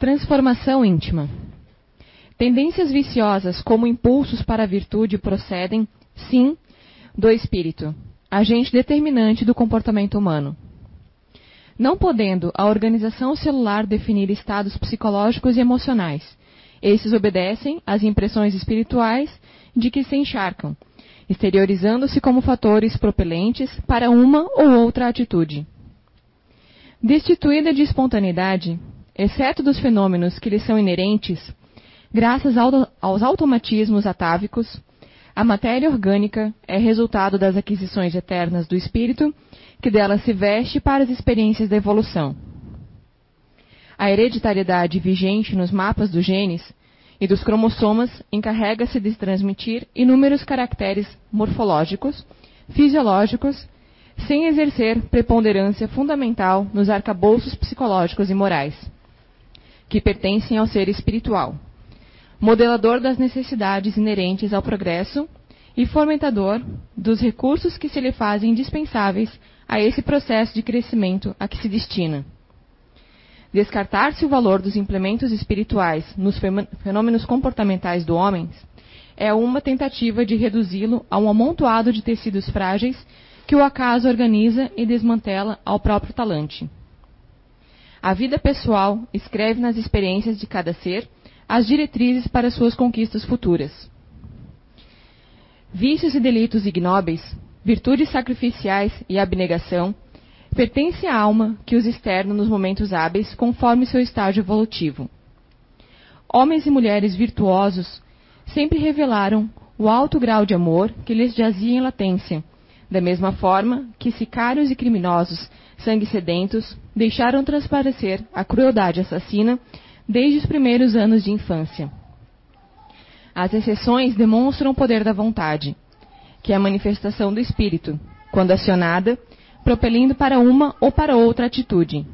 Transformação íntima. Tendências viciosas como impulsos para a virtude procedem, sim, do espírito, agente determinante do comportamento humano. Não podendo a organização celular definir estados psicológicos e emocionais, esses obedecem às impressões espirituais de que se encharcam, exteriorizando-se como fatores propelentes para uma ou outra atitude. Destituída de espontaneidade, exceto dos fenômenos que lhe são inerentes, graças aos automatismos atávicos, a matéria orgânica é resultado das aquisições eternas do espírito, que dela se veste para as experiências da evolução. A hereditariedade vigente nos mapas dos genes e dos cromossomas encarrega-se de transmitir inúmeros caracteres morfológicos, fisiológicos, sem exercer preponderância fundamental nos arcabouços psicológicos e morais, que pertencem ao ser espiritual, modelador das necessidades inerentes ao progresso e fomentador dos recursos que se lhe fazem indispensáveis a esse processo de crescimento a que se destina. Descartar-se o valor dos implementos espirituais nos fenômenos comportamentais do homem é uma tentativa de reduzi-lo a um amontoado de tecidos frágeis que o acaso organiza e desmantela ao próprio talante. A vida pessoal escreve nas experiências de cada ser as diretrizes para suas conquistas futuras. Vícios e delitos ignóbeis, virtudes sacrificiais e abnegação pertence à alma que os externa nos momentos hábeis conforme seu estágio evolutivo. Homens e mulheres virtuosos sempre revelaram o alto grau de amor que lhes jazia em latência, da mesma forma que sicários e criminosos sangue sedentos deixaram transparecer a crueldade assassina desde os primeiros anos de infância. As exceções demonstram o poder da vontade, que é a manifestação do espírito, quando acionada, propelindo para uma ou para outra atitude.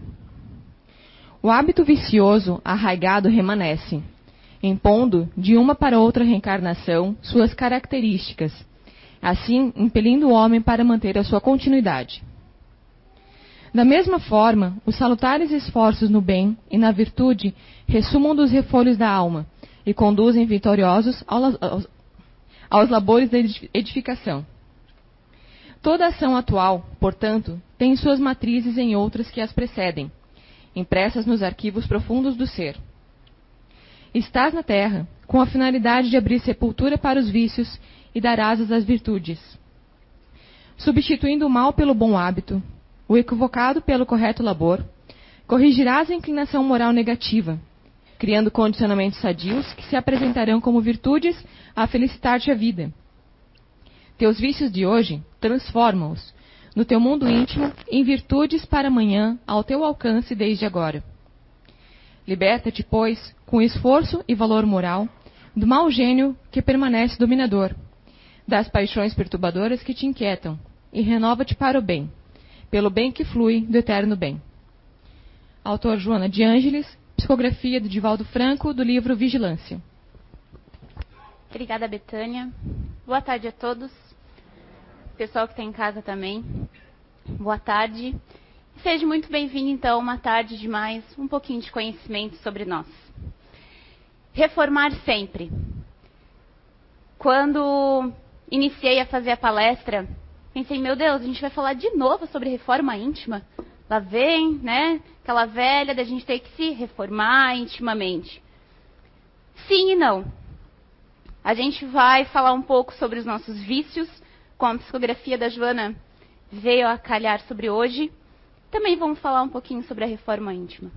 O hábito vicioso arraigado remanesce, impondo de uma para outra reencarnação suas características, assim impelindo o homem para manter a sua continuidade. Da mesma forma, os salutares esforços no bem e na virtude ressumam dos refolhos da alma e conduzem vitoriosos aos, labores da edificação. Toda ação atual, portanto, tem suas matrizes em outras que as precedem, impressas nos arquivos profundos do ser. Estás na terra com a finalidade de abrir sepultura para os vícios e dar asas às virtudes. Substituindo o mal pelo bom hábito, o equivocado pelo correto labor, corrigirás a inclinação moral negativa, criando condicionamentos sadios que se apresentarão como virtudes a felicitar-te a vida teus vícios de hoje, transforma-os no teu mundo íntimo em virtudes para amanhã ao teu alcance desde agora. Liberta-te, pois, com esforço e valor moral, do mau gênio que permanece dominador, das paixões perturbadoras que te inquietam, e renova-te para o bem, pelo bem que flui do eterno bem. Autor Joana de Ângeles, psicografia de Divaldo Franco, do livro Vigilância. Obrigada, Betânia. Boa tarde a todos pessoal que está em casa também. Boa tarde. Seja muito bem-vindo, então, uma tarde de mais um pouquinho de conhecimento sobre nós. Reformar sempre. Quando iniciei a fazer a palestra, pensei, meu Deus, a gente vai falar de novo sobre reforma íntima? Lá vem, né? Aquela velha da gente ter que se reformar intimamente. Sim e não. A gente vai falar um pouco sobre os nossos vícios, com a psicografia da Joana veio a calhar sobre hoje. Também vamos falar um pouquinho sobre a reforma íntima.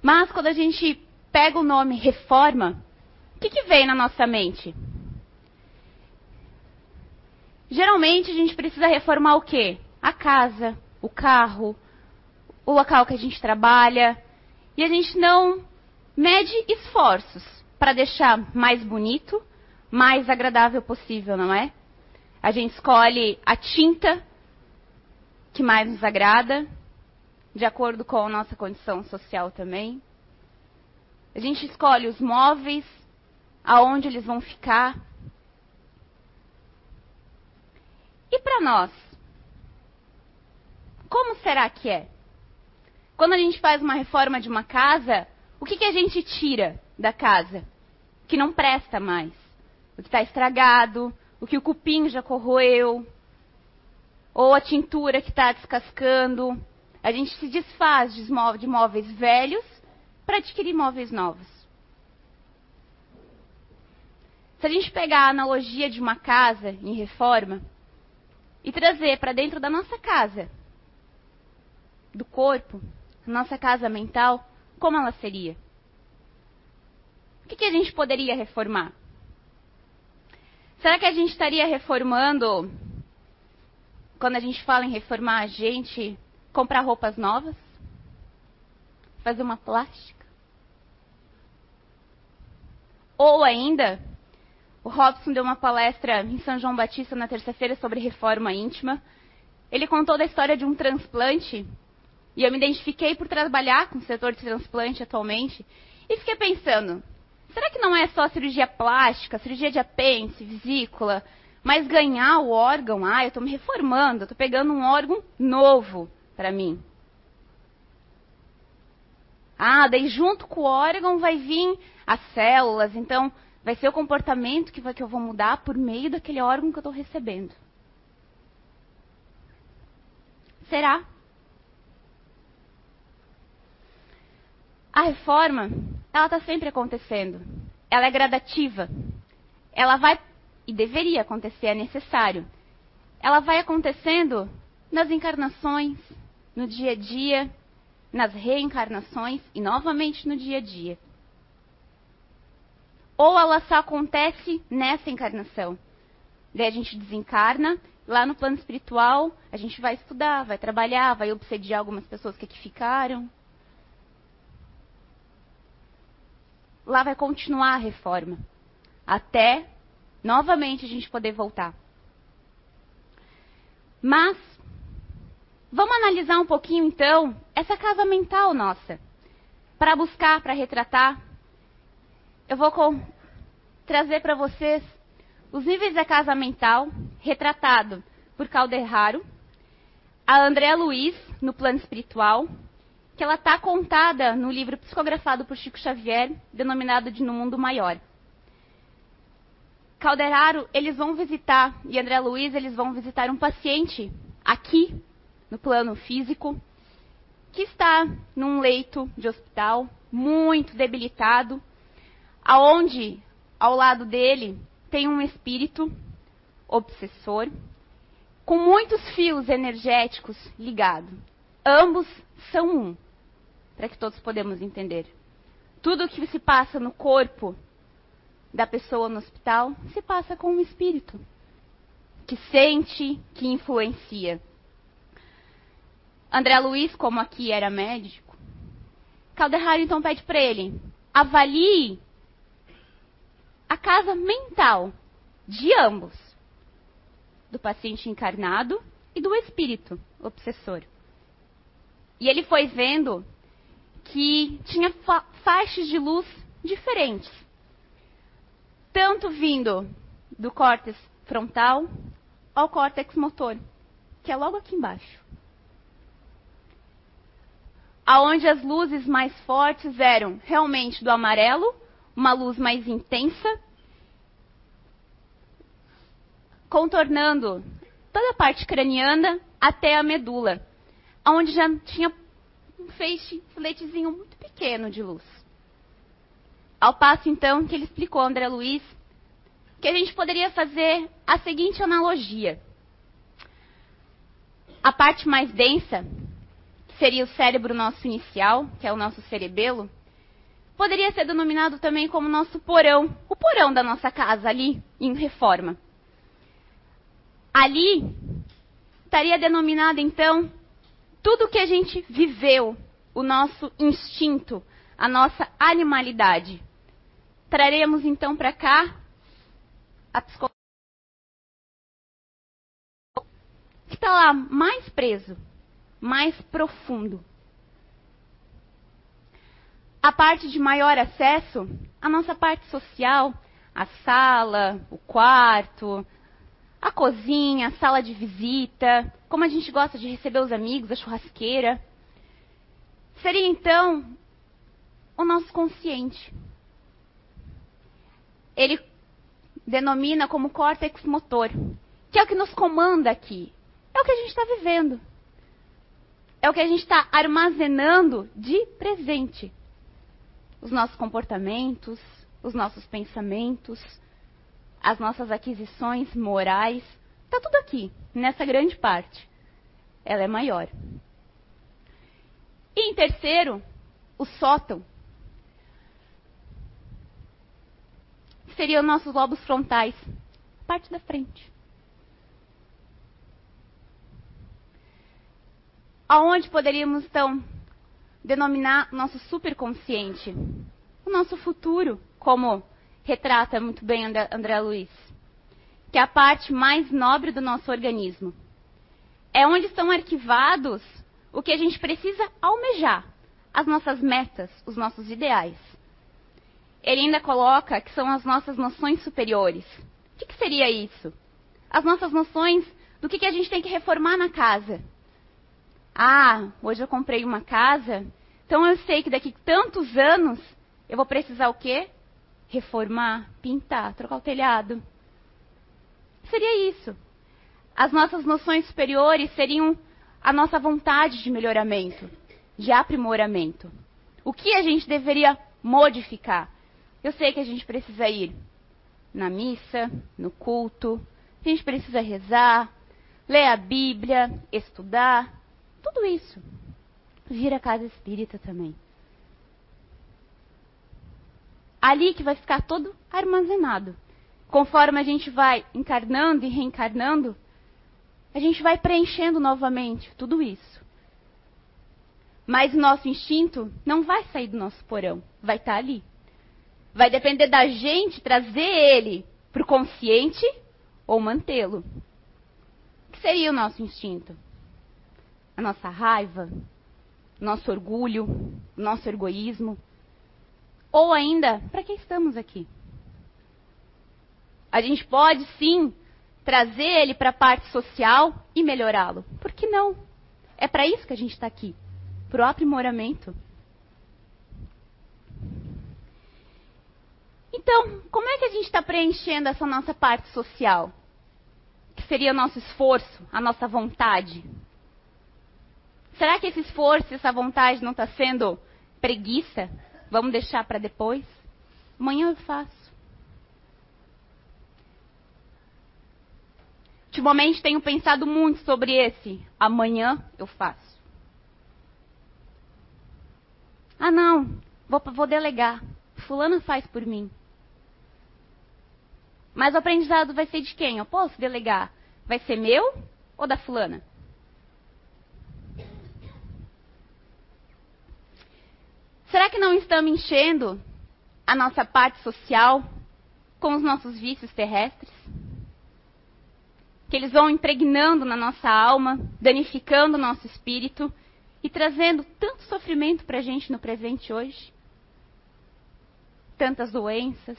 Mas quando a gente pega o nome reforma, o que, que vem na nossa mente? Geralmente a gente precisa reformar o quê? A casa, o carro, o local que a gente trabalha. E a gente não mede esforços para deixar mais bonito, mais agradável possível, não é? A gente escolhe a tinta que mais nos agrada, de acordo com a nossa condição social também. A gente escolhe os móveis, aonde eles vão ficar. E para nós? Como será que é? Quando a gente faz uma reforma de uma casa, O que, que a gente tira da casa? Que não presta mais. O que está estragado, o que o cupim já corroeu, ou a tintura que está descascando. A gente se desfaz de móveis velhos para adquirir móveis novos. Se a gente pegar a analogia de uma casa em reforma e trazer para dentro da nossa casa, do corpo, nossa casa mental, como ela seria? O que, que a gente poderia reformar? Será que a gente estaria reformando, quando a gente fala em reformar a gente, comprar roupas novas? Fazer uma plástica? Ou ainda, o Robson deu uma palestra em São João Batista na terça-feira sobre reforma íntima. Ele contou da história de um transplante e eu me identifiquei por trabalhar com o setor de transplante atualmente. E fiquei pensando, será que não é só cirurgia plástica, cirurgia de apêndice, vesícula, mas ganhar o órgão? Ah, eu estou me reformando, estou pegando um órgão novo para mim. Ah, daí junto com o órgão vai vir as células, então vai ser o comportamento que, vai, que eu vou mudar por meio daquele órgão que eu estou recebendo. Será? A reforma, ela está sempre acontecendo. Ela é gradativa. Ela vai, e deveria acontecer, é necessário. Ela vai acontecendo nas encarnações, no dia a dia, nas reencarnações e novamente no dia a dia. Ou ela só acontece nessa encarnação. Daí a gente desencarna, lá no plano espiritual, a gente vai estudar, vai trabalhar, vai obsediar algumas pessoas que aqui ficaram, lá vai continuar a reforma. Até novamente a gente poder voltar. Mas, vamos analisar um pouquinho então essa casa mental nossa. Para buscar, para retratar. Eu vou trazer para vocês os níveis da casa mental retratado por Calderaro, a André Luiz no plano espiritual que ela está contada no livro psicografado por Chico Xavier, denominado de No Mundo Maior. Calderaro, eles vão visitar, e André Luiz, eles vão visitar um paciente aqui, no plano físico, que está num leito de hospital, muito debilitado, aonde, ao lado dele, tem um espírito obsessor, com muitos fios energéticos ligados. Ambos são um para que todos podemos entender. Tudo o que se passa no corpo da pessoa no hospital se passa com um espírito que sente, que influencia. André Luiz, como aqui era médico, Calderaro então pede para ele: avalie a casa mental de ambos, do paciente encarnado e do espírito obsessor. E ele foi vendo que tinha fa faixas de luz diferentes. Tanto vindo do córtex frontal ao córtex motor, que é logo aqui embaixo. Aonde as luzes mais fortes eram realmente do amarelo, uma luz mais intensa, contornando toda a parte craniana até a medula, onde já tinha um feixe, filetezinho muito pequeno de luz. Ao passo, então, que ele explicou a André Luiz que a gente poderia fazer a seguinte analogia. A parte mais densa, que seria o cérebro nosso inicial, que é o nosso cerebelo, poderia ser denominado também como nosso porão, o porão da nossa casa ali, em reforma. Ali estaria denominado então tudo que a gente viveu, o nosso instinto, a nossa animalidade. Traremos então para cá a psicologia que está lá mais preso, mais profundo. A parte de maior acesso, a nossa parte social, a sala, o quarto, a cozinha, a sala de visita, como a gente gosta de receber os amigos, a churrasqueira. Seria então o nosso subconsciente. Ele denomina como córtex motor, que é o que nos comanda aqui. É o que a gente está vivendo. É o que a gente está armazenando de presente. Os nossos comportamentos, os nossos pensamentos, as nossas aquisições morais. Está tudo aqui, nessa grande parte. Ela é maior. E em terceiro, o sótão. Seriam nossos lobos frontais, parte da frente. Aonde poderíamos então denominar nosso superconsciente? O nosso futuro, como retrata muito bem André Luiz, que é a parte mais nobre do nosso organismo. É onde estão arquivados o que a gente precisa almejar, as nossas metas, os nossos ideais. Ele ainda coloca que são as nossas noções superiores. O que, que seria isso? As nossas noções do que, que a gente tem que reformar na casa. Ah, hoje eu comprei uma casa, então eu sei que daqui tantos anos eu vou precisar o quê? Reformar, pintar, trocar o telhado. Seria isso. As nossas noções superiores seriam a nossa vontade de melhoramento, de aprimoramento. O que a gente deveria modificar? Eu sei que a gente precisa ir na missa, no culto, a gente precisa rezar, ler a Bíblia, estudar, tudo isso. Vir a casa espírita também. Ali que vai ficar todo armazenado. Conforme a gente vai encarnando e reencarnando, a gente vai preenchendo novamente tudo isso. Mas o nosso instinto não vai sair do nosso porão, vai estar tá ali. Vai depender da gente trazer ele para o consciente ou mantê-lo. O que seria o nosso instinto? A nossa raiva, nosso orgulho, nosso egoísmo? Ou ainda, para que estamos aqui? A gente pode sim trazer ele para a parte social e melhorá-lo. Por que não? É para isso que a gente está aqui para o aprimoramento. Então, como é que a gente está preenchendo essa nossa parte social? Que seria o nosso esforço, a nossa vontade? Será que esse esforço, essa vontade não está sendo preguiça? Vamos deixar para depois? Amanhã eu faço. Ultimamente tenho pensado muito sobre esse. Amanhã eu faço. Ah, não. Vou, vou delegar. Fulano faz por mim. Mas o aprendizado vai ser de quem? Eu posso delegar? Vai ser meu ou da fulana? Será que não estamos enchendo a nossa parte social com os nossos vícios terrestres? que eles vão impregnando na nossa alma, danificando o nosso espírito e trazendo tanto sofrimento para a gente no presente hoje. Tantas doenças.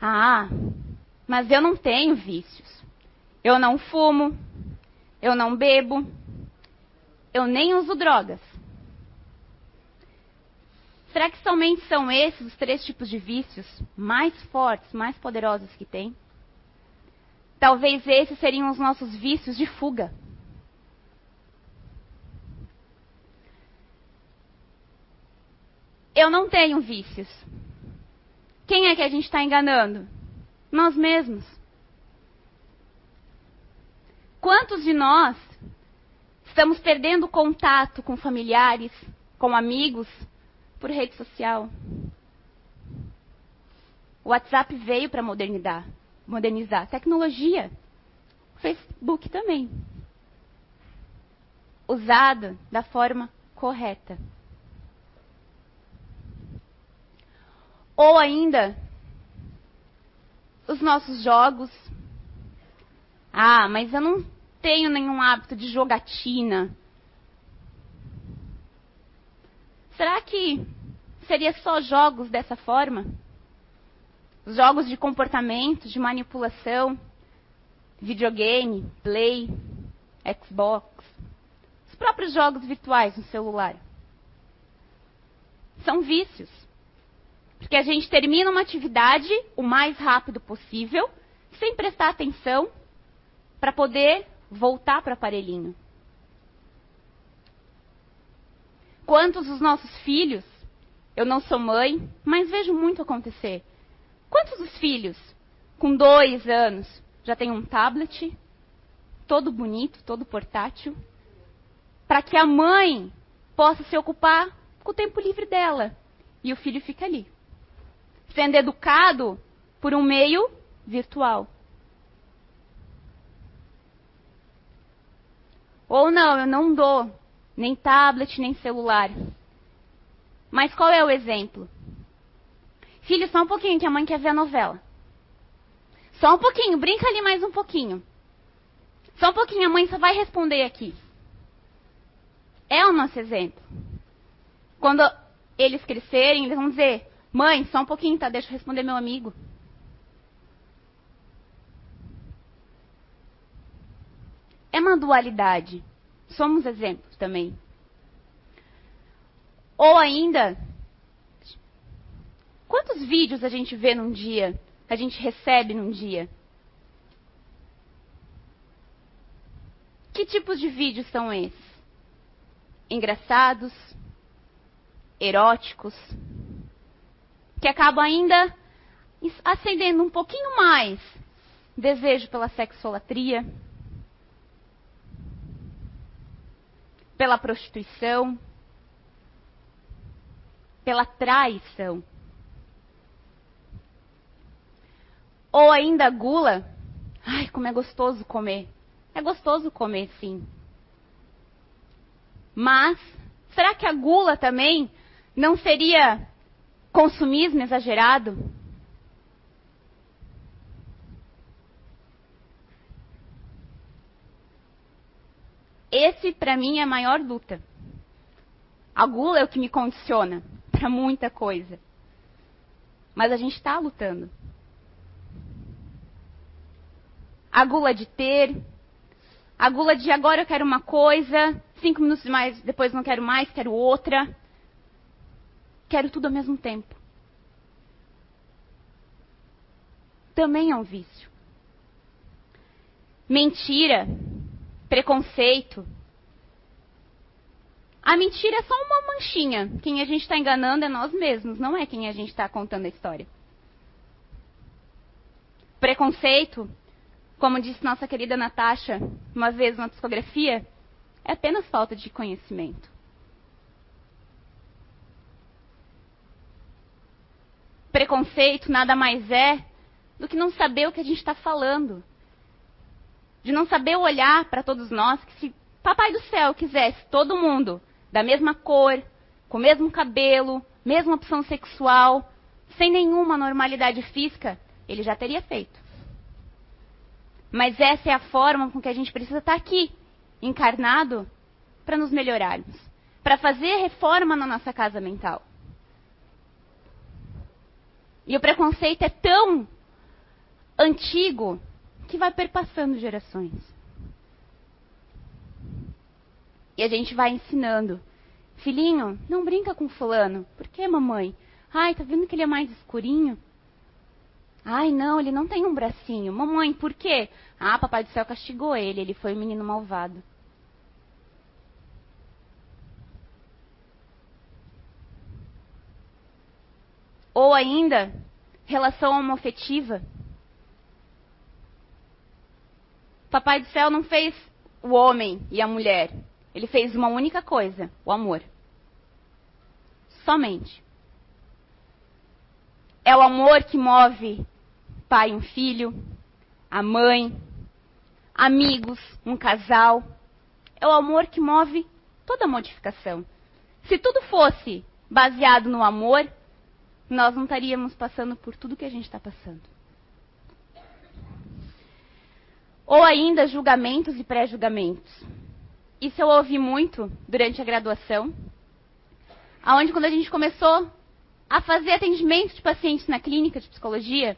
Ah, mas eu não tenho vícios. Eu não fumo, eu não bebo, eu nem uso drogas. Será que somente são esses os três tipos de vícios mais fortes, mais poderosos que tem? Talvez esses seriam os nossos vícios de fuga. Eu não tenho vícios. Quem é que a gente está enganando? Nós mesmos. Quantos de nós estamos perdendo contato com familiares, com amigos, por rede social. O WhatsApp veio para modernizar, modernizar. Tecnologia. Facebook também. Usado da forma correta. Ou ainda, os nossos jogos. Ah, mas eu não tenho nenhum hábito de jogatina. Será que seria só jogos dessa forma? Jogos de comportamento, de manipulação, videogame, play, Xbox, os próprios jogos virtuais no celular. são vícios. Porque a gente termina uma atividade o mais rápido possível, sem prestar atenção, para poder voltar para aparelhinho. Quantos dos nossos filhos, eu não sou mãe, mas vejo muito acontecer. Quantos dos filhos, com dois anos, já tem um tablet, todo bonito, todo portátil, para que a mãe possa se ocupar com o tempo livre dela e o filho fica ali, sendo educado por um meio virtual. Ou não, eu não dou nem tablet, nem celular. Mas qual é o exemplo? Filho, só um pouquinho que a mãe quer ver a novela. Só um pouquinho, brinca ali mais um pouquinho. Só um pouquinho, a mãe só vai responder aqui. É o nosso exemplo. Quando eles crescerem, eles vão dizer: Mãe, só um pouquinho, tá? Deixa eu responder meu amigo. É uma dualidade. Somos exemplos também. Ou ainda, quantos vídeos a gente vê num dia? A gente recebe num dia? Que tipos de vídeos são esses? Engraçados? Eróticos? Que acabam ainda acendendo um pouquinho mais desejo pela sexolatria? Pela prostituição, pela traição. Ou ainda gula. Ai, como é gostoso comer. É gostoso comer, sim. Mas, será que a gula também não seria consumismo exagerado? Esse, para mim, é a maior luta. A gula é o que me condiciona para muita coisa. Mas a gente está lutando. A gula de ter, a gula de agora eu quero uma coisa, cinco minutos mais depois não quero mais, quero outra. Quero tudo ao mesmo tempo. Também é um vício. Mentira preconceito. A mentira é só uma manchinha. Quem a gente está enganando é nós mesmos, não é quem a gente está contando a história. Preconceito, como disse nossa querida Natasha uma vez na psicografia, é apenas falta de conhecimento. Preconceito nada mais é do que não saber o que a gente está falando de não saber olhar para todos nós, que se Papai do Céu quisesse todo mundo da mesma cor, com o mesmo cabelo, mesma opção sexual, sem nenhuma normalidade física, ele já teria feito. Mas essa é a forma com que a gente precisa estar aqui, encarnado, para nos melhorarmos, para fazer reforma na nossa casa mental. E o preconceito é tão antigo que vai perpassando gerações. E a gente vai ensinando. Filhinho, não brinca com fulano. Por que, mamãe? Ai, tá vendo que ele é mais escurinho? Ai, não, ele não tem um bracinho. Mamãe, por quê? Ah, papai do céu castigou ele, ele foi um menino malvado. Ou ainda, relação homoafetiva. Papai do céu não fez o homem e a mulher. Ele fez uma única coisa: o amor. Somente. É o amor que move pai e um filho, a mãe, amigos, um casal. É o amor que move toda a modificação. Se tudo fosse baseado no amor, nós não estaríamos passando por tudo que a gente está passando. Ou ainda julgamentos e pré-julgamentos. Isso eu ouvi muito durante a graduação, aonde quando a gente começou a fazer atendimento de pacientes na clínica de psicologia,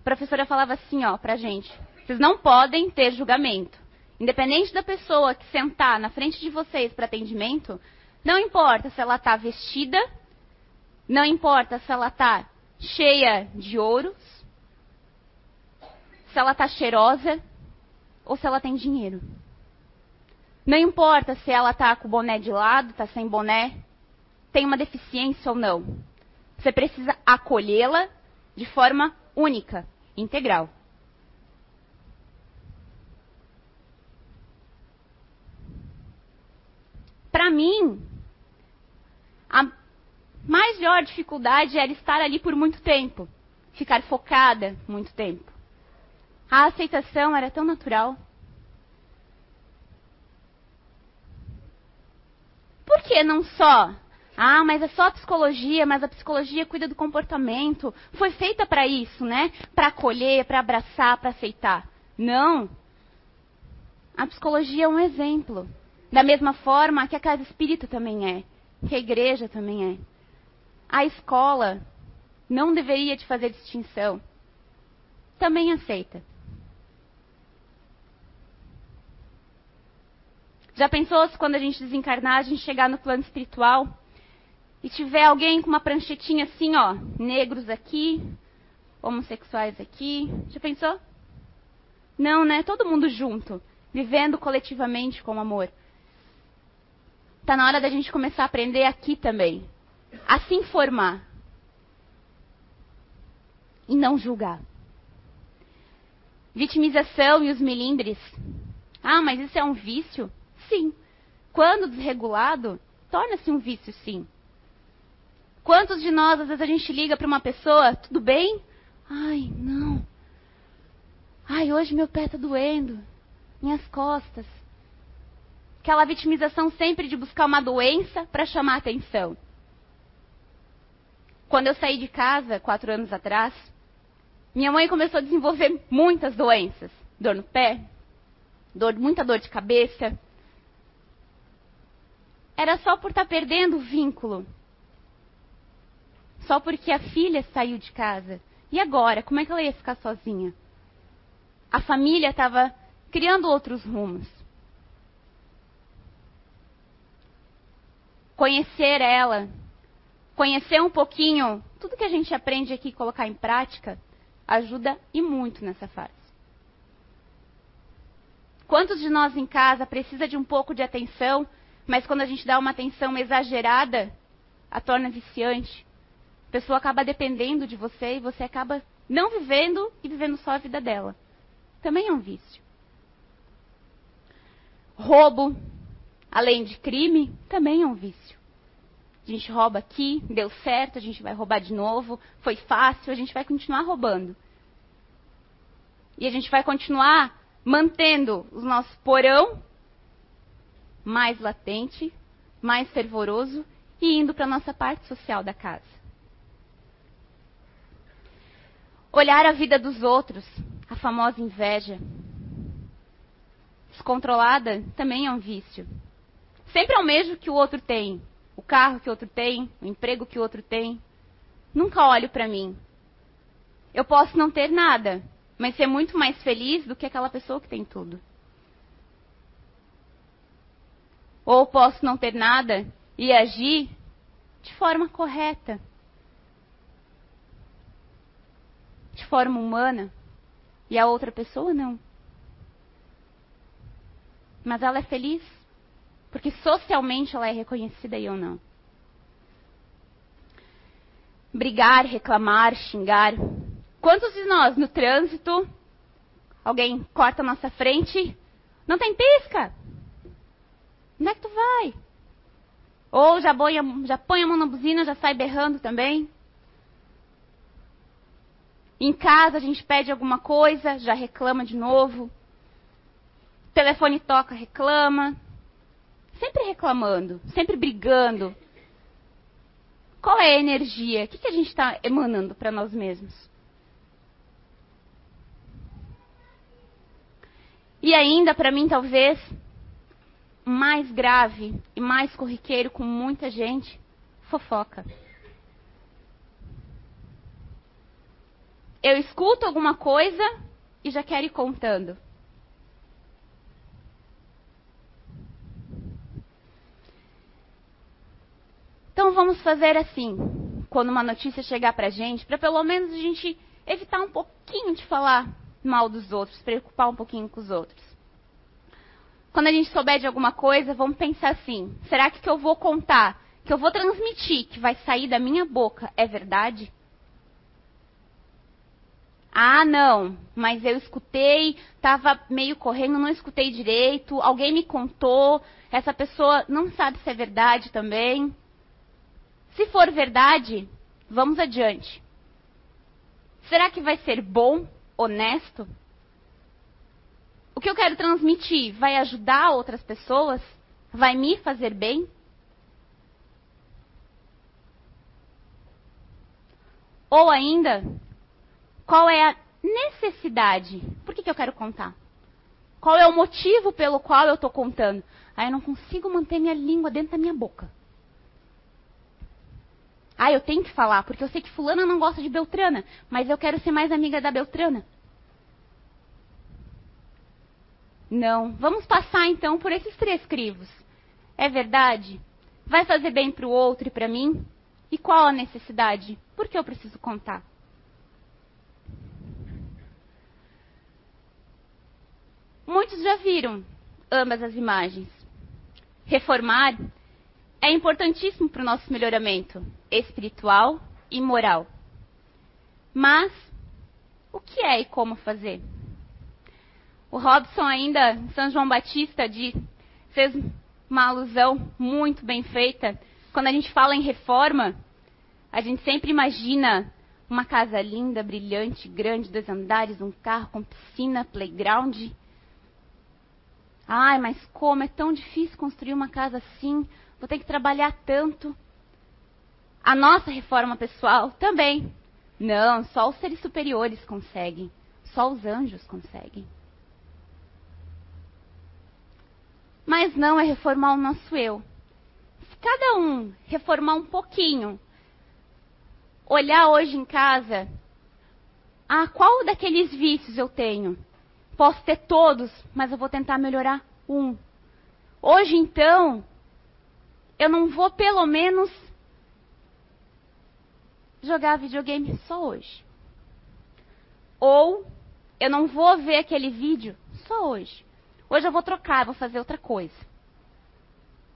a professora falava assim, ó, pra gente: vocês não podem ter julgamento. Independente da pessoa que sentar na frente de vocês para atendimento, não importa se ela está vestida, Não importa se ela está cheia de ouros, se ela está cheirosa ou se ela tem dinheiro. Não importa se ela está com o boné de lado, está sem boné, tem uma deficiência ou não. Você precisa acolhê-la de forma única, integral. Para mim, a maior dificuldade era estar ali por muito tempo, ficar focada muito tempo. A aceitação era tão natural. Por que não só? Ah, mas é só a psicologia, mas a psicologia cuida do comportamento. Foi feita para isso, né? Para acolher, para abraçar, para aceitar. Não. A psicologia é um exemplo. Da mesma forma que a casa espírita também é, que a igreja também é. A escola não deveria te fazer distinção. Também aceita. Já pensou se quando a gente desencarnar, a gente chegar no plano espiritual e tiver alguém com uma pranchetinha assim, ó, negros aqui, homossexuais aqui? Já pensou? Não, né? Todo mundo junto, vivendo coletivamente com amor. Está na hora da gente começar a aprender aqui também. A se informar. E não julgar. Vitimização e os milindres. Ah, mas isso é um vício? Sim. Quando desregulado, torna-se um vício, sim. Quantos de nós, às vezes, a gente liga para uma pessoa, tudo bem? Ai, não. Ai, hoje meu pé está doendo. Minhas costas. Aquela vitimização sempre de buscar uma doença para chamar atenção. Quando eu saí de casa, quatro anos atrás, minha mãe começou a desenvolver muitas doenças. Dor no pé, dor, muita dor de cabeça. Era só por estar tá perdendo o vínculo. Só porque a filha saiu de casa. E agora? Como é que ela ia ficar sozinha? A família estava criando outros rumos. conhecer ela, conhecer um pouquinho, tudo que a gente aprende aqui colocar em prática, ajuda e muito nessa fase. Quantos de nós em casa precisa de um pouco de atenção, mas quando a gente dá uma atenção exagerada, a torna viciante? A pessoa acaba dependendo de você e você acaba não vivendo e vivendo só a vida dela. Também é um vício. Roubo, além de crime, também é um vício. A gente rouba aqui, deu certo, a gente vai roubar de novo, foi fácil, a gente vai continuar roubando. E a gente vai continuar mantendo o nosso porão mais latente, mais fervoroso e indo para a nossa parte social da casa. Olhar a vida dos outros, a famosa inveja. Descontrolada também é um vício. Sempre almejo o que o outro tem, o carro que o outro tem, o emprego que o outro tem. Nunca olho para mim. Eu posso não ter nada, mas ser muito mais feliz do que aquela pessoa que tem tudo. Ou posso não ter nada e agir de forma correta, de forma humana, e a outra pessoa não. Mas ela é feliz porque socialmente ela é reconhecida e eu não. Brigar, reclamar, xingar. Quantos de nós no trânsito, alguém corta a nossa frente, não tem pisca? Onde é que tu vai? Ou já já põe a mão na buzina, já sai berrando também. Em casa a gente pede alguma coisa, já reclama de novo. O telefone toca, reclama sempre reclamando, sempre brigando. Qual é a energia? O que, que a gente está emanando para nós mesmos? E ainda, para mim, talvez, mais grave e mais corriqueiro com muita gente, fofoca. Eu escuto alguma coisa e já quero ir contando. Então vamos fazer assim. quando uma notícia chegar pra gente, para pelo menos a gente evitar um pouquinho de falar mal dos outros, preocupar um pouquinho com os outros. Quando a gente souber de alguma coisa, vamos pensar assim: será que que eu vou contar, que eu vou transmitir, que vai sair da minha boca, é verdade? Ah, não, mas eu escutei, estava meio correndo, não escutei direito, alguém me contou, essa pessoa não sabe se é verdade também. Se for verdade, vamos adiante. Será que vai ser bom, honesto? O que eu quero transmitir vai ajudar outras pessoas? Vai me fazer bem? Ou ainda, qual é a necessidade? Por que, que eu quero contar? Qual é o motivo pelo qual eu estou contando? Ah, eu não consigo manter minha língua dentro da minha boca. Ah, eu tenho que falar, porque eu sei que fulana não gosta de Beltrana, mas eu quero ser mais amiga da Beltrana. Não. Vamos passar então por esses três crivos. É verdade? Vai fazer bem para o outro e para mim? E qual a necessidade? Por que eu preciso contar? Muitos já viram ambas as imagens. Reformar é importantíssimo para o nosso melhoramento espiritual e moral. Mas o que é e como fazer? O Robson ainda, São João Batista, de, fez uma alusão muito bem feita. Quando a gente fala em reforma, a gente sempre imagina uma casa linda, brilhante, grande, dois andares, um carro com piscina, playground. Ai, mas como é tão difícil construir uma casa assim? Vou ter que trabalhar tanto. A nossa reforma pessoal também. Não, só os seres superiores conseguem. Só os anjos conseguem. Mas não é reformar o nosso eu. Se cada um reformar um pouquinho, olhar hoje em casa, ah, qual daqueles vícios eu tenho? Posso ter todos, mas eu vou tentar melhorar um. Hoje então, eu não vou pelo menos jogar videogame só hoje. Ou eu não vou ver aquele vídeo só hoje. Hoje eu vou trocar, vou fazer outra coisa.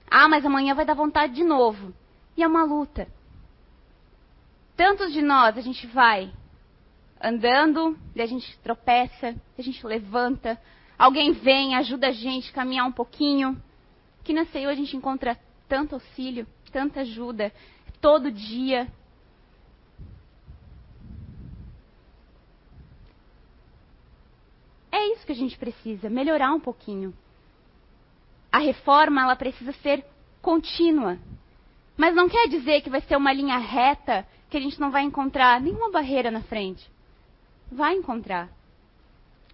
Ah, mas amanhã vai dar vontade de novo. E é uma luta. Tantos de nós a gente vai andando, e a gente tropeça, a gente levanta, alguém vem, ajuda a gente a caminhar um pouquinho. Que na CEU a gente encontra tanto auxílio, tanta ajuda, todo dia, É isso que a gente precisa, melhorar um pouquinho. A reforma ela precisa ser contínua. Mas não quer dizer que vai ser uma linha reta que a gente não vai encontrar nenhuma barreira na frente. Vai encontrar.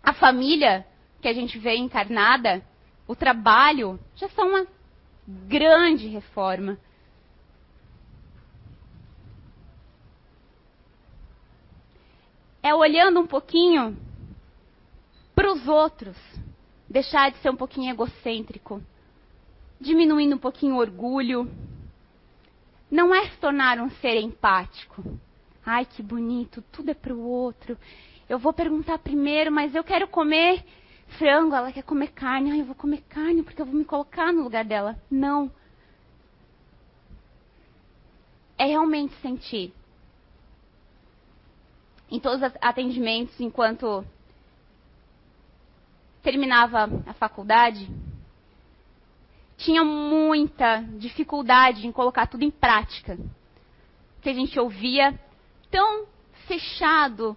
A família que a gente vê encarnada, o trabalho, já são uma grande reforma. É olhando um pouquinho para os outros, deixar de ser um pouquinho egocêntrico, diminuindo um pouquinho o orgulho. Não é se tornar um ser empático. Ai, que bonito, tudo é para o outro. Eu vou perguntar primeiro, mas eu quero comer frango, ela quer comer carne. Ai, eu vou comer carne porque eu vou me colocar no lugar dela. Não. É realmente sentir. Em todos os atendimentos, enquanto terminava a faculdade, tinha muita dificuldade em colocar tudo em prática. Que a gente ouvia tão fechado,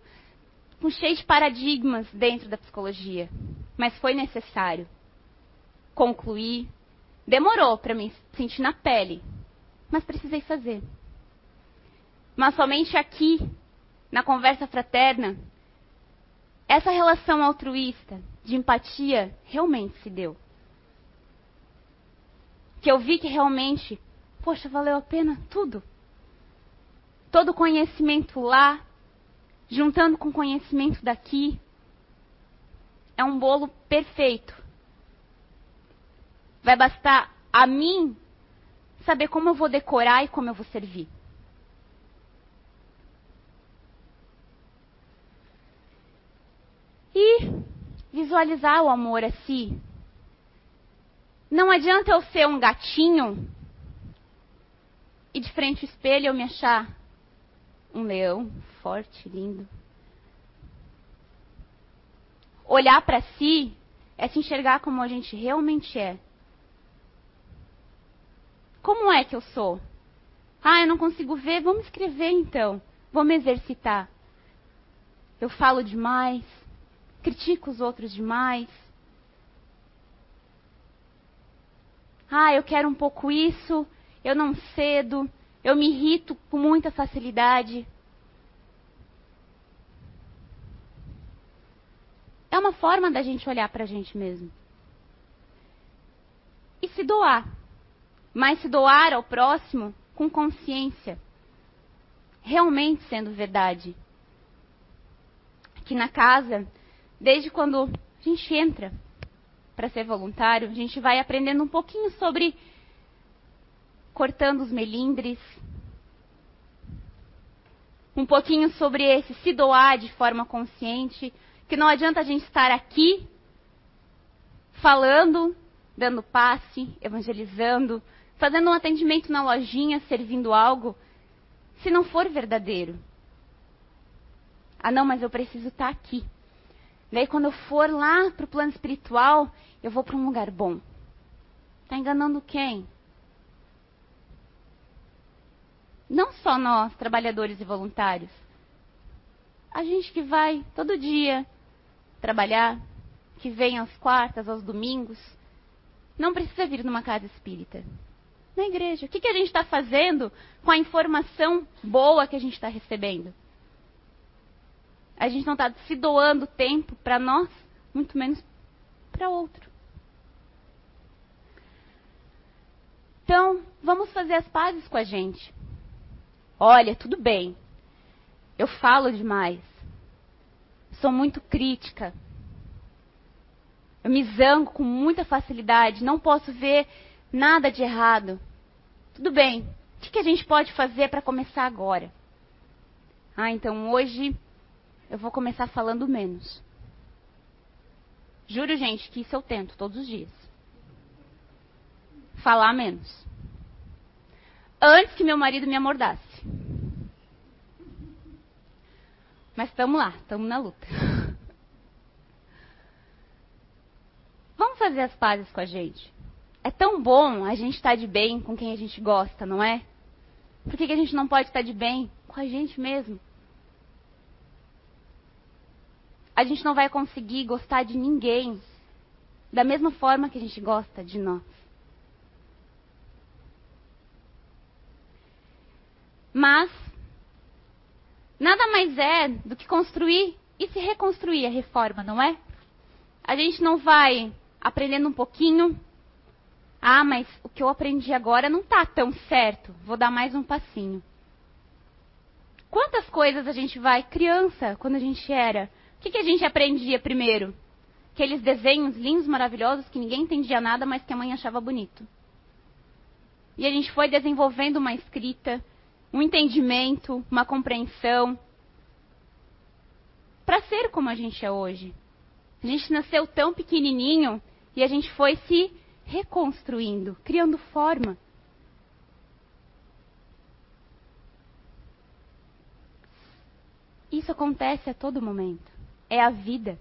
com cheio de paradigmas dentro da psicologia. Mas foi necessário concluir. Demorou para me sentir na pele, mas precisei fazer. Mas somente aqui, na conversa fraterna, essa relação altruísta, de empatia realmente se deu. Que eu vi que realmente, poxa, valeu a pena tudo. Todo conhecimento lá, juntando com conhecimento daqui, é um bolo perfeito. Vai bastar a mim saber como eu vou decorar e como eu vou servir. Visualizar o amor a si. Não adianta eu ser um gatinho e de frente ao espelho eu me achar um leão forte, lindo. Olhar para si é se enxergar como a gente realmente é. Como é que eu sou? Ah, eu não consigo ver. Vamos escrever então. Me exercitar. Eu falo demais. Critico os outros demais. Ah, eu quero um pouco isso. Eu não cedo. Eu me irrito com muita facilidade. É uma forma da gente olhar para a gente mesmo. E se doar. Mas se doar ao próximo com consciência. Realmente sendo verdade. Aqui na casa, desde quando a gente entra para ser voluntário, a gente vai aprendendo um pouquinho sobre cortando os melindres, um pouquinho sobre esse se doar de forma consciente, que não adianta a gente estar aqui falando, dando passe, evangelizando, fazendo um atendimento na lojinha, servindo algo, se não for verdadeiro. Ah, não, mas eu preciso estar aqui. Daí, quando eu for lá para o plano espiritual, eu vou para um lugar bom. Está enganando quem? Não só nós, trabalhadores e voluntários. A gente que vai todo dia trabalhar, que vem às quartas, aos domingos, não precisa vir numa casa espírita. Na igreja. O que, que a gente está fazendo com a informação boa que a gente está recebendo? A gente não está se doando tempo para nós, muito menos para outro. Então, vamos fazer as pazes com a gente. Olha, tudo bem. Eu falo demais sou muito crítica. Eu me zango com muita facilidade, não posso ver nada de errado. Tudo bem, o que, a gente pode fazer para começar agora? Ah, então hoje eu vou começar falando menos. Juro, gente, que isso eu tento todos os dias. Falar menos. Antes que meu marido me amordasse. Mas estamos lá, estamos na luta. Vamos fazer as pazes com a gente. É tão bom a gente estar tá de bem com quem a gente gosta, não é? Por que, que a gente não pode estar tá de bem com a gente mesmo? A gente não vai conseguir gostar de ninguém da mesma forma que a gente gosta de nós. Mas nada mais é do que construir e se reconstruir a reforma, não é? A gente não vai aprendendo um pouquinho. Ah, mas o que eu aprendi agora não está tão certo. Vou dar mais um passinho. Quantas coisas a gente vai, criança, quando a gente era? Que, que a gente aprendia primeiro? Aqueles desenhos lindos, maravilhosos, que ninguém entendia nada, mas que a mãe achava bonito. E a gente foi desenvolvendo uma escrita, um entendimento, uma compreensão, para ser como a gente é hoje. A gente nasceu tão pequenininho e a gente foi se reconstruindo, criando forma. Isso acontece a todo momento. É a vida.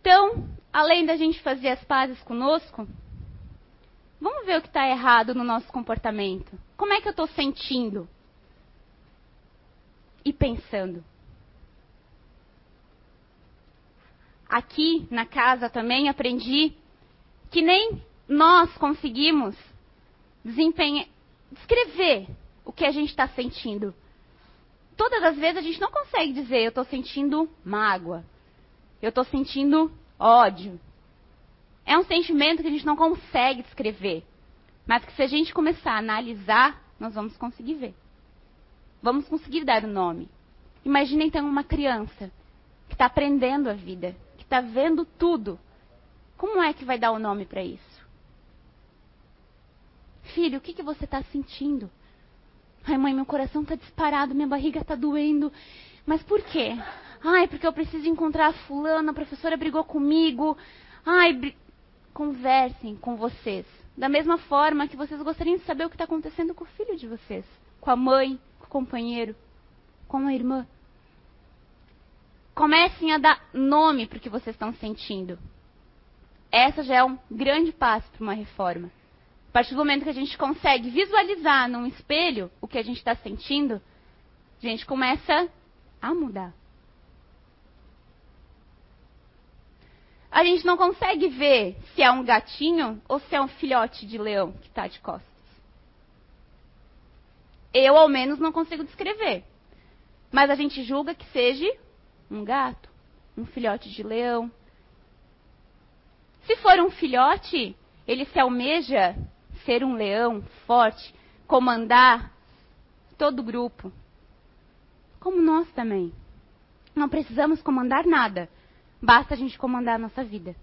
Então, além da gente fazer as pazes conosco, Vamos ver o que está errado no nosso comportamento. Como é que eu estou sentindo? E pensando. Aqui na casa também aprendi que nem nós conseguimos desempenhar, descrever o que a gente está sentindo. Todas as vezes a gente não consegue dizer eu estou sentindo mágoa, eu estou sentindo ódio, é um sentimento que a gente não consegue descrever. Mas que se a gente começar a analisar, nós vamos conseguir ver. Vamos conseguir dar o nome. Imagina então uma criança que está aprendendo a vida, que está vendo tudo. Como é que vai dar o nome para isso? Filho, o que, que você está sentindo? Ai, mãe, meu coração está disparado, minha barriga está doendo. Mas por quê? Ai, porque eu preciso encontrar a fulana, a professora brigou comigo. Ai, br... conversem com vocês. Da mesma forma que vocês gostariam de saber o que está acontecendo com o filho de vocês, com a mãe, com o companheiro, com a irmã. Comecem a dar nome para o que vocês estão sentindo. Essa já é um grande passo para uma reforma. A partir do momento que a gente consegue visualizar num espelho o que a gente está sentindo, a gente começa a mudar. A gente não consegue ver se é um gatinho ou se é um filhote de leão que está de costas. Eu, ao menos, não consigo descrever. Mas a gente julga que seja um gato, um filhote de leão. Se for um filhote, ele se almeja ser um leão forte, comandar todo o grupo. Como nós também. Não precisamos comandar nada. Basta a gente comandar a nossa vida.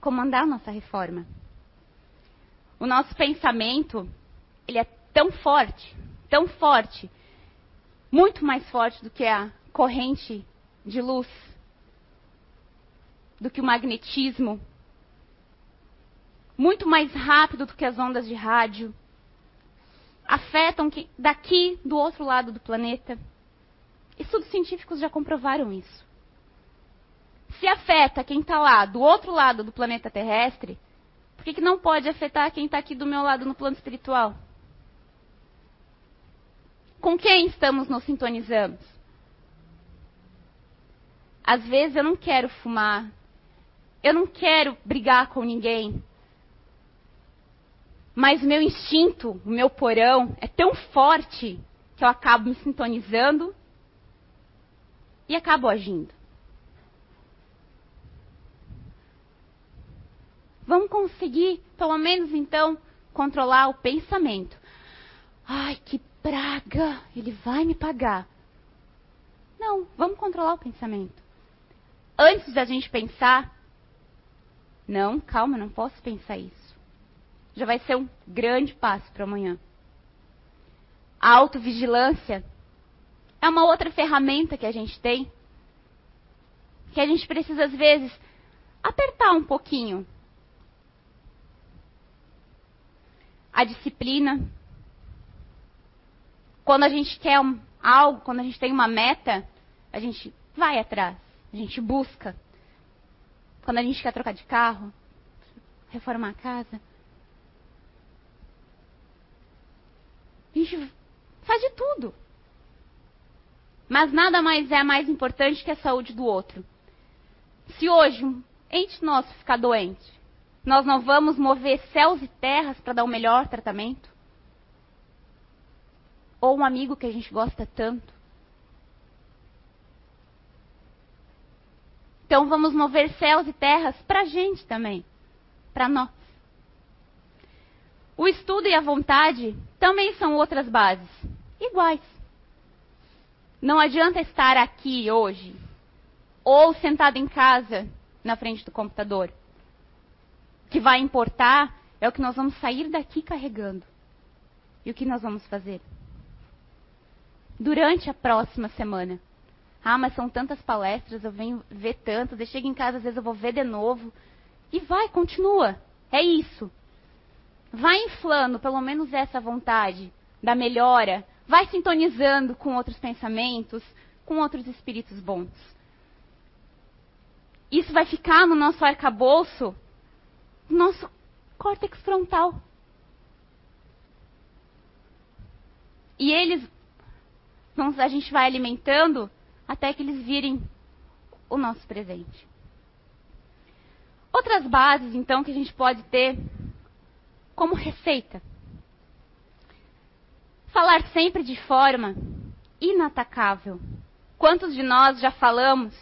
Comandar a nossa reforma. O nosso pensamento, ele é tão forte, tão forte, muito mais forte do que a corrente de luz, do que o magnetismo, muito mais rápido do que as ondas de rádio, afetam que, daqui do outro lado do planeta. Estudos científicos já comprovaram isso. Se afeta quem está lá do outro lado do planeta terrestre, por que, que não pode afetar quem está aqui do meu lado no plano espiritual? Com quem estamos nos sintonizando? Às vezes eu não quero fumar. Eu não quero brigar com ninguém. Mas o meu instinto, o meu porão é tão forte que eu acabo me sintonizando e acabo agindo. Vamos conseguir, pelo menos então, controlar o pensamento. Ai, que praga! Ele vai me pagar. Não, vamos controlar o pensamento antes da gente pensar, não, calma, não posso pensar isso. Já vai ser um grande passo para amanhã. A autovigilância é uma outra ferramenta que a gente tem, que a gente precisa, às vezes, apertar um pouquinho. A disciplina. Quando a gente quer algo, quando a gente tem uma meta, a gente vai atrás. A gente busca. Quando a gente quer trocar de carro, reformar a casa. A gente faz de tudo. Mas nada mais é mais importante que a saúde do outro. Se hoje um ente nosso ficar doente, nós não vamos mover céus e terras para dar o melhor tratamento? Ou um amigo que a gente gosta tanto? Então vamos mover céus e terras para a gente também, para nós. O estudo e a vontade também são outras bases, iguais. Não adianta estar aqui hoje ou sentado em casa na frente do computador. O que vai importar é o que nós vamos sair daqui carregando. E o que nós vamos fazer? Durante a próxima semana. Ah, mas são tantas palestras, eu venho ver tantas, eu chego em casa, às vezes eu vou ver de novo. E vai, continua. É isso. Vai inflando pelo menos essa vontade da melhora. Vai sintonizando com outros pensamentos, com outros espíritos bons. Isso vai ficar no nosso arcabouço, no nosso córtex frontal. E eles, a gente vai alimentando até que eles virem o nosso presente. Outras bases, então, que a gente pode ter como receita. Falar sempre de forma inatacável. Quantos de nós já falamos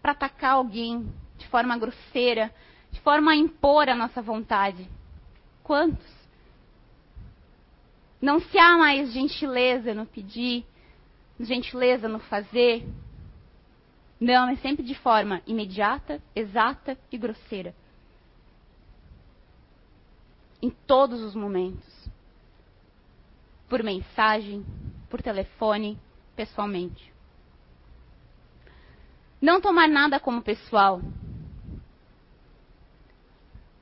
para atacar alguém de forma grosseira, de forma a impor a nossa vontade? Quantos? Não se há mais gentileza no pedir, gentileza no fazer. Não, é sempre de forma imediata, exata e grosseira. Em todos os momentos. Por mensagem, por telefone, pessoalmente. Não tomar nada como pessoal.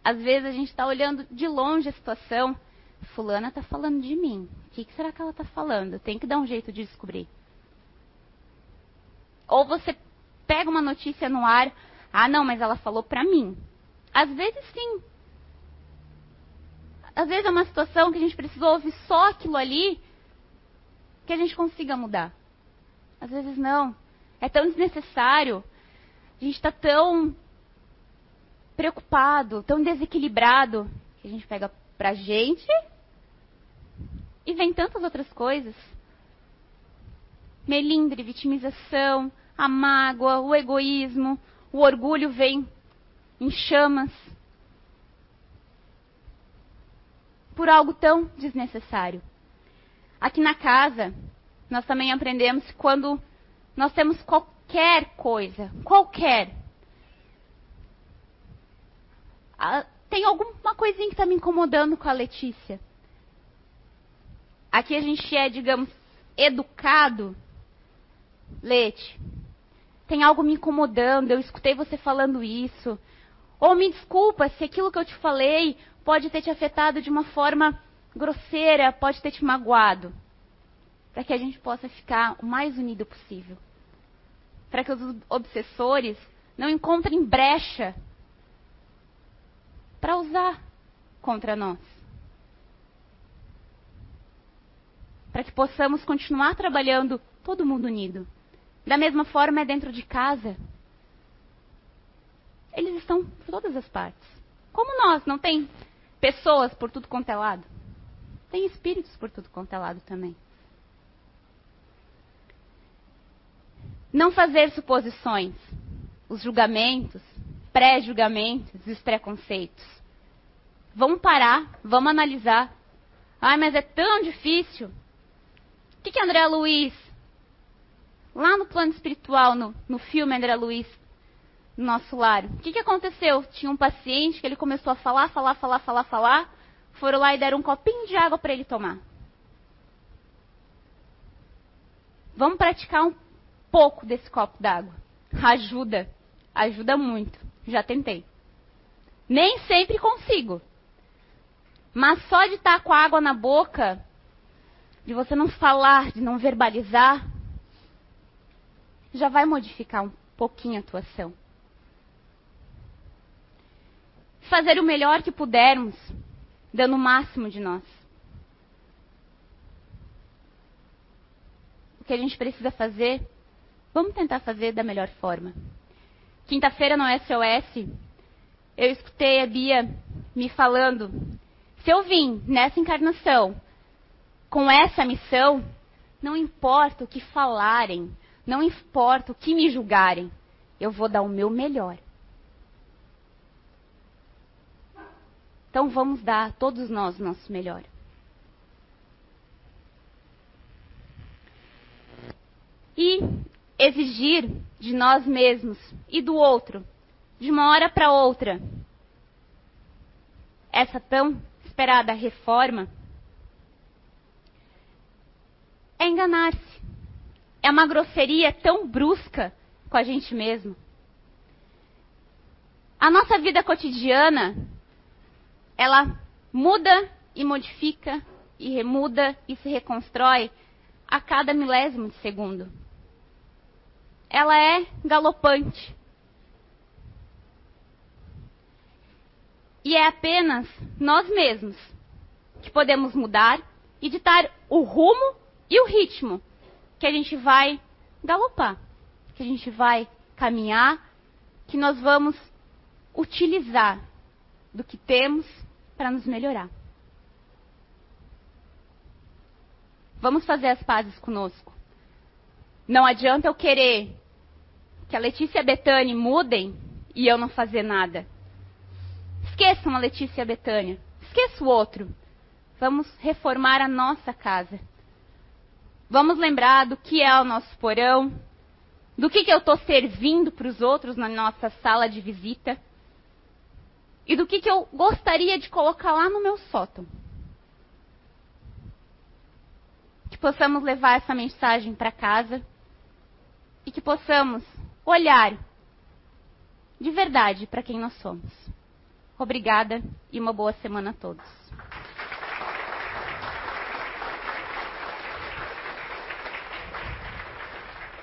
Às vezes a gente está olhando de longe a situação. Fulana está falando de mim. O que, que será que ela está falando? Tem que dar um jeito de descobrir. Ou você pega uma notícia no ar. Ah, não, mas ela falou para mim. Às vezes sim. Às vezes é uma situação que a gente precisou ouvir só aquilo ali que a gente consiga mudar. Às vezes não. É tão desnecessário. A gente está tão preocupado, tão desequilibrado, que a gente pega pra gente e vem tantas outras coisas. Melindre, vitimização, a mágoa, o egoísmo, o orgulho vem em chamas. Por algo tão desnecessário. Aqui na casa, nós também aprendemos que quando nós temos qualquer coisa, qualquer. Tem alguma coisinha que está me incomodando com a Letícia. Aqui a gente é, digamos, educado. Lete, tem algo me incomodando, eu escutei você falando isso. Ou me desculpa se aquilo que eu te falei pode ter te afetado de uma forma grosseira, pode ter te magoado para que a gente possa ficar o mais unido possível. Para que os obsessores não encontrem brecha para usar contra nós. Para que possamos continuar trabalhando todo mundo unido. Da mesma forma é dentro de casa. Eles estão por todas as partes. Como nós, não tem pessoas por tudo quanto é lado? Tem espíritos por tudo quanto é lado também. Não fazer suposições, os julgamentos, pré-julgamentos os preconceitos. Vamos parar, vamos analisar. Ai, mas é tão difícil. O que, que André Luiz, lá no plano espiritual, no, no filme André Luiz, no nosso lar, o que, que aconteceu? Tinha um paciente que ele começou a falar, falar, falar, falar, falar. Foram lá e deram um copinho de água para ele tomar. Vamos praticar um pouco desse copo d'água. Ajuda. Ajuda muito. Já tentei. Nem sempre consigo. Mas só de estar com a água na boca, de você não falar, de não verbalizar, já vai modificar um pouquinho a atuação. Fazer o melhor que pudermos, dando o máximo de nós. O que a gente precisa fazer Vamos tentar fazer da melhor forma. Quinta-feira no SOS, eu escutei a Bia me falando: se eu vim nessa encarnação com essa missão, não importa o que falarem, não importa o que me julgarem, eu vou dar o meu melhor. Então vamos dar todos nós o nosso melhor. E exigir de nós mesmos e do outro, de uma hora para outra, essa tão esperada reforma, é enganar-se. É uma grosseria tão brusca com a gente mesmo. A nossa vida cotidiana, ela muda e modifica e remuda e se reconstrói a cada milésimo de segundo ela é galopante. E é apenas nós mesmos que podemos mudar e ditar o rumo e o ritmo que a gente vai galopar, que a gente vai caminhar, que nós vamos utilizar do que temos para nos melhorar. Vamos fazer as pazes conosco. Não adianta eu querer que a Letícia e a Betânia mudem e eu não fazer nada. Esqueçam a Letícia e a Betânia. Esqueça o outro. Vamos reformar a nossa casa. Vamos lembrar do que é o nosso porão, do que, que eu estou servindo para os outros na nossa sala de visita e do que, que eu gostaria de colocar lá no meu sótão. Que possamos levar essa mensagem para casa e que possamos olhar de verdade para quem nós somos. Obrigada e uma boa semana a todos.